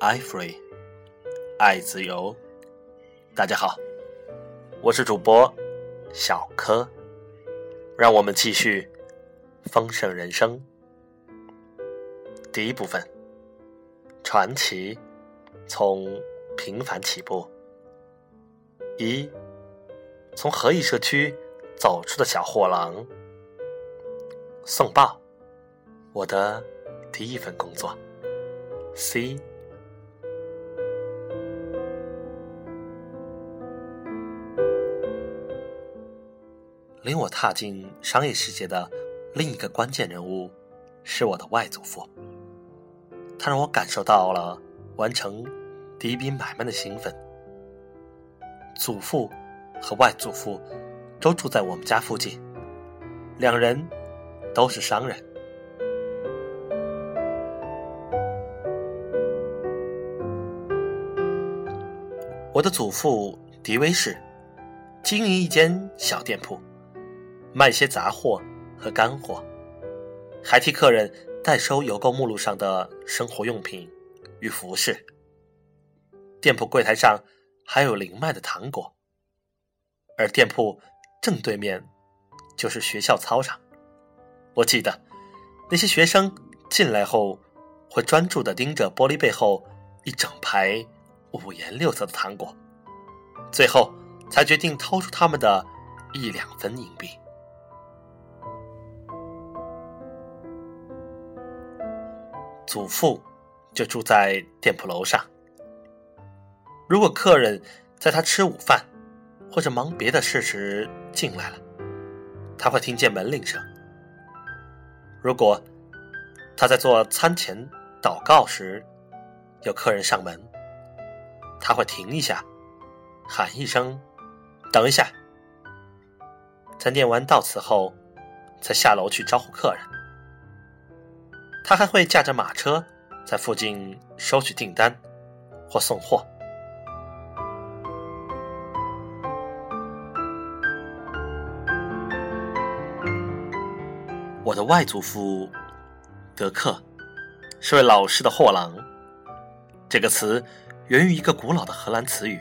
，i free，爱自由。大家好，我是主播小柯，让我们继续丰盛人生。第一部分，传奇从平凡起步。一，从合益社区走出的小货郎。送报，我的第一份工作。C，领我踏进商业世界的另一个关键人物，是我的外祖父。他让我感受到了完成第一笔买卖的兴奋。祖父和外祖父都住在我们家附近，两人都是商人。我的祖父迪威士经营一间小店铺，卖些杂货和干货，还替客人代收邮购目录上的生活用品与服饰。店铺柜台上还有零卖的糖果，而店铺正对面就是学校操场。我记得那些学生进来后，会专注的盯着玻璃背后一整排。五颜六色的糖果，最后才决定掏出他们的一两分硬币。祖父就住在店铺楼上。如果客人在他吃午饭或者忙别的事时进来了，他会听见门铃声。如果他在做餐前祷告时，有客人上门。他会停一下，喊一声“等一下”，在念完悼词后，才下楼去招呼客人。他还会驾着马车在附近收取订单或送货。我的外祖父德克是位老实的货郎，这个词。源于一个古老的荷兰词语，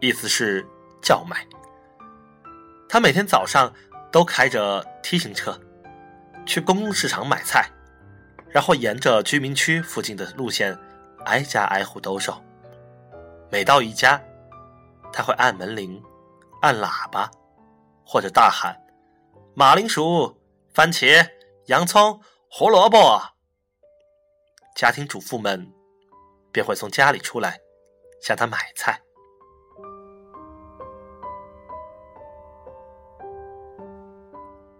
意思是叫卖。他每天早上都开着 T 型车去公共市场买菜，然后沿着居民区附近的路线挨家挨户兜售。每到一家，他会按门铃、按喇叭，或者大喊：“马铃薯、番茄、洋葱、胡萝卜。”家庭主妇们。便会从家里出来，向他买菜。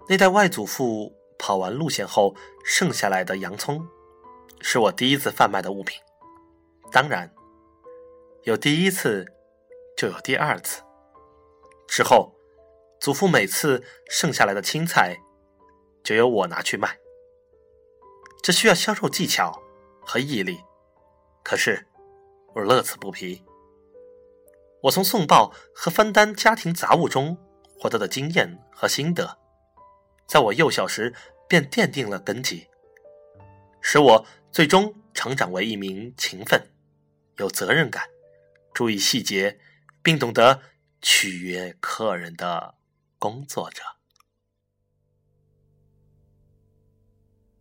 那代外祖父跑完路线后剩下来的洋葱，是我第一次贩卖的物品。当然，有第一次，就有第二次。之后，祖父每次剩下来的青菜，就由我拿去卖。这需要销售技巧和毅力。可是，我乐此不疲。我从送报和分担家庭杂物中获得的经验和心得，在我幼小时便奠定了根基，使我最终成长为一名勤奋、有责任感、注意细节，并懂得取悦客人的工作者。